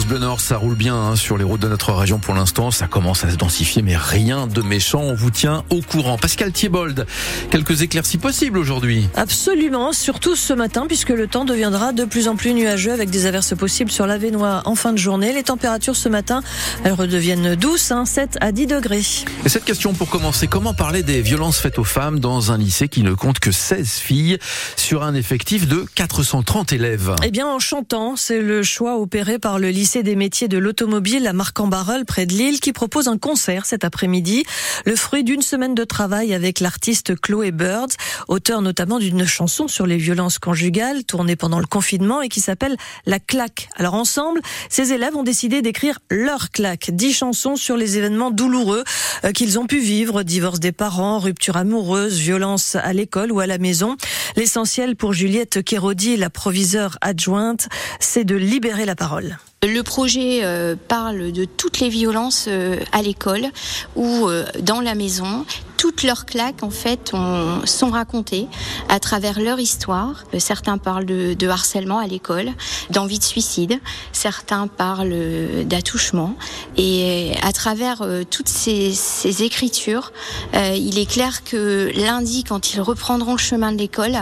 France Bleu Nord, ça roule bien hein, sur les routes de notre région pour l'instant. Ça commence à se densifier, mais rien de méchant. On vous tient au courant. Pascal Thiebold, quelques éclaircies possibles aujourd'hui. Absolument, surtout ce matin, puisque le temps deviendra de plus en plus nuageux avec des averses possibles sur la Vénois en fin de journée. Les températures ce matin, elles redeviennent douces, hein, 7 à 10 degrés. Et cette question pour commencer, comment parler des violences faites aux femmes dans un lycée qui ne compte que 16 filles sur un effectif de 430 élèves? Eh bien, en chantant, c'est le choix opéré par le lycée des métiers de l'automobile à Marc-en-Barœul, près de Lille, qui propose un concert cet après-midi. Le fruit d'une semaine de travail avec l'artiste Chloé Birds, auteur notamment d'une chanson sur les violences conjugales, tournée pendant le confinement et qui s'appelle La claque. Alors ensemble, ces élèves ont décidé d'écrire leur claque. Dix chansons sur les événements douloureux euh, qu'ils ont pu vivre, divorce des parents, rupture amoureuse, violence à l'école ou à la maison. L'essentiel pour Juliette Kérodi, la proviseure adjointe, c'est de libérer la parole. Le projet euh, parle de toutes les violences euh, à l'école ou euh, dans la maison. Toutes leurs claques, en fait, ont, sont racontées à travers leur histoire. Certains parlent de, harcèlement à l'école, d'envie de suicide. Certains parlent d'attouchement. Et à travers toutes ces, ces écritures, il est clair que lundi, quand ils reprendront le chemin de l'école,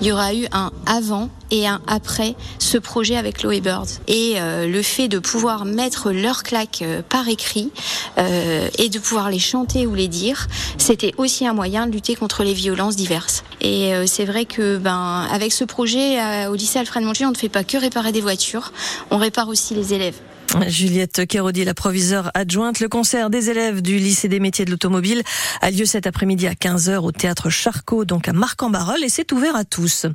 il y aura eu un avant et un après ce projet avec Lowe Birds. Et euh, le fait de pouvoir mettre leurs claques euh, par écrit euh, et de pouvoir les chanter ou les dire, c'était aussi un moyen de lutter contre les violences diverses. Et c'est vrai que ben avec ce projet au lycée Alfred Montier, on ne fait pas que réparer des voitures, on répare aussi les élèves. Juliette Kérodi, la proviseure adjointe. Le concert des élèves du lycée des métiers de l'automobile a lieu cet après-midi à 15h au théâtre Charcot, donc à Marc-en-Barœul, et c'est ouvert à tous.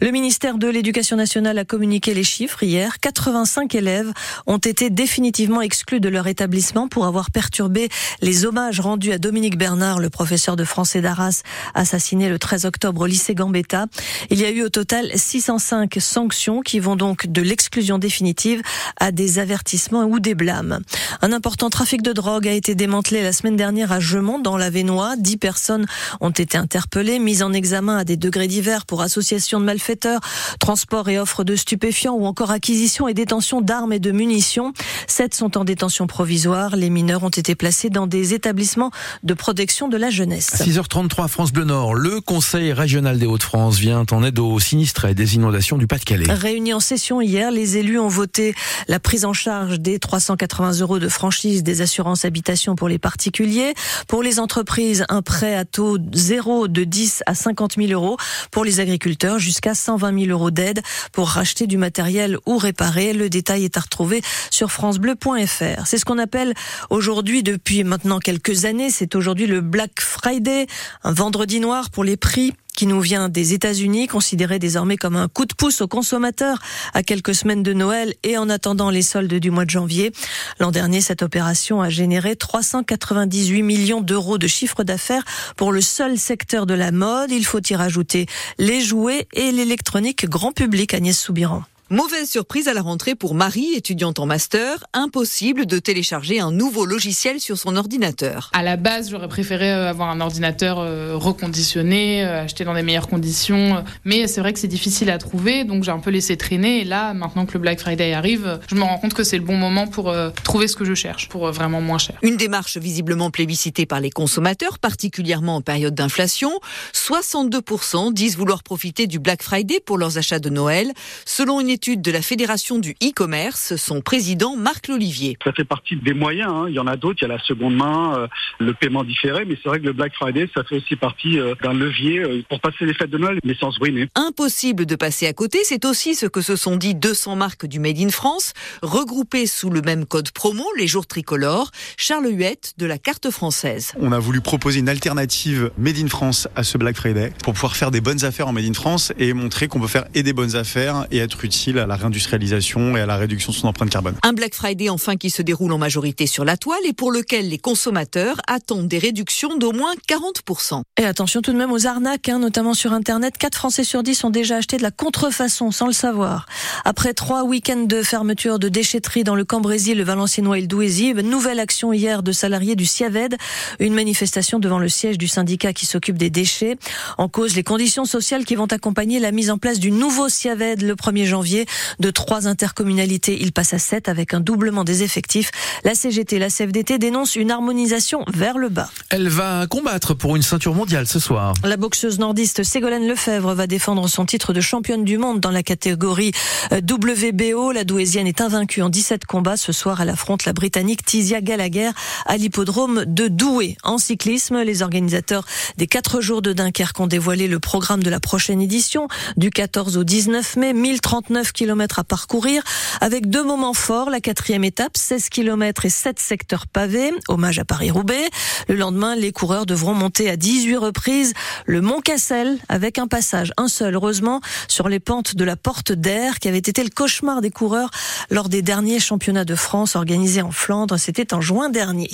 Le ministère de l'Éducation nationale a communiqué les chiffres hier. 85 élèves ont été définitivement exclus de leur établissement pour avoir perturbé les hommages rendus à Dominique Bernard, le professeur de français d'Arras, assassiné le 13 octobre au lycée Gambetta. Il y a eu au total 605 sanctions qui vont donc de l'exclusion définitive à des avertissements ou des blâmes. Un important trafic de drogue a été démantelé la semaine dernière à Gemont, dans la Vénois. Dix personnes ont été interpellées, mises en examen à des degrés divers pour association de malfaiteurs, transport et offre de stupéfiants ou encore acquisition et détention d'armes et de munitions. Sept sont en détention provisoire. Les mineurs ont été placés dans des établissements de protection de la jeunesse. 6h33 France Bleu Nord. Le Conseil régional des Hauts-de-France vient en aide aux sinistres et des inondations du Pas-de-Calais. Réunis en session hier, les élus ont voté la prise en charge des 380 euros de franchise des assurances habitation pour les particuliers. Pour les entreprises, un prêt à taux zéro de 10 à 50 000 euros. Pour les agriculteurs, jusqu'à 120 000 euros d'aide pour racheter du matériel ou réparer. Le détail est à retrouver sur francebleu.fr. C'est ce qu'on appelle aujourd'hui, depuis maintenant quelques années, c'est aujourd'hui le Black Friday, un vendredi noir pour les prix qui nous vient des États-Unis, considéré désormais comme un coup de pouce aux consommateurs à quelques semaines de Noël et en attendant les soldes du mois de janvier. L'an dernier, cette opération a généré 398 millions d'euros de chiffre d'affaires pour le seul secteur de la mode. Il faut y rajouter les jouets et l'électronique grand public, Agnès Soubiran. Mauvaise surprise à la rentrée pour Marie, étudiante en master, impossible de télécharger un nouveau logiciel sur son ordinateur. À la base, j'aurais préféré euh, avoir un ordinateur euh, reconditionné, euh, acheté dans des meilleures conditions, mais c'est vrai que c'est difficile à trouver, donc j'ai un peu laissé traîner. Et là, maintenant que le Black Friday arrive, je me rends compte que c'est le bon moment pour trouver ce que je cherche, pour vraiment moins cher. Une démarche visiblement plébiscitée par les consommateurs, particulièrement en période d'inflation. 62% disent vouloir profiter du Black Friday pour leurs achats de Noël, selon une étude de la Fédération du e-commerce, son président Marc Lolivier. Ça fait partie des moyens, hein. il y en a d'autres, il y a la seconde main, euh, le paiement différé, mais c'est vrai que le Black Friday, ça fait aussi partie euh, d'un levier euh, pour passer les fêtes de Noël, mais sans se ruiner. Impossible de passer à côté, c'est aussi ce que se sont dit 200 marques du Made in France, regroupées sous le même code promo, les jours tricolores, Charles Huette de la carte française. On a voulu proposer une alternative Made in France à ce Black Friday pour pouvoir faire des bonnes affaires en Made in France et montrer qu'on peut faire et des bonnes affaires et être utile à la réindustrialisation et à la réduction de son empreinte carbone. Un Black Friday enfin qui se déroule en majorité sur la toile et pour lequel les consommateurs attendent des réductions d'au moins 40%. Et attention tout de même aux arnaques, hein, notamment sur Internet. 4 Français sur 10 ont déjà acheté de la contrefaçon sans le savoir. Après trois week-ends de fermeture de déchetterie dans le Cambrésis, le Valenciennois et le Douaisis, nouvelle action hier de salariés du CIAVED, une manifestation devant le siège du syndicat qui s'occupe des déchets. En cause, les conditions sociales qui vont accompagner la mise en place du nouveau CIAVED le 1er janvier janvier. De trois intercommunalités, il passe à sept avec un doublement des effectifs. La CGT, la CFDT dénoncent une harmonisation vers le bas. Elle va combattre pour une ceinture mondiale ce soir. La boxeuse nordiste Ségolène Lefebvre va défendre son titre de championne du monde dans la catégorie euh, WBO. La Douaisienne est invaincue en 17 combats. Ce soir, elle affronte la Britannique Tizia Gallagher à l'hippodrome de Douai. En cyclisme, les organisateurs des 4 jours de Dunkerque ont dévoilé le programme de la prochaine édition du 14 au 19 mai. 1039 km à parcourir avec deux moments forts. La quatrième étape, 16 km et 7 secteurs pavés. Hommage à Paris-Roubaix. Le lendemain, les coureurs devront monter à 18 reprises le Mont Cassel avec un passage, un seul heureusement, sur les pentes de la Porte d'Air qui avait été le cauchemar des coureurs lors des derniers championnats de France organisés en Flandre. C'était en juin dernier.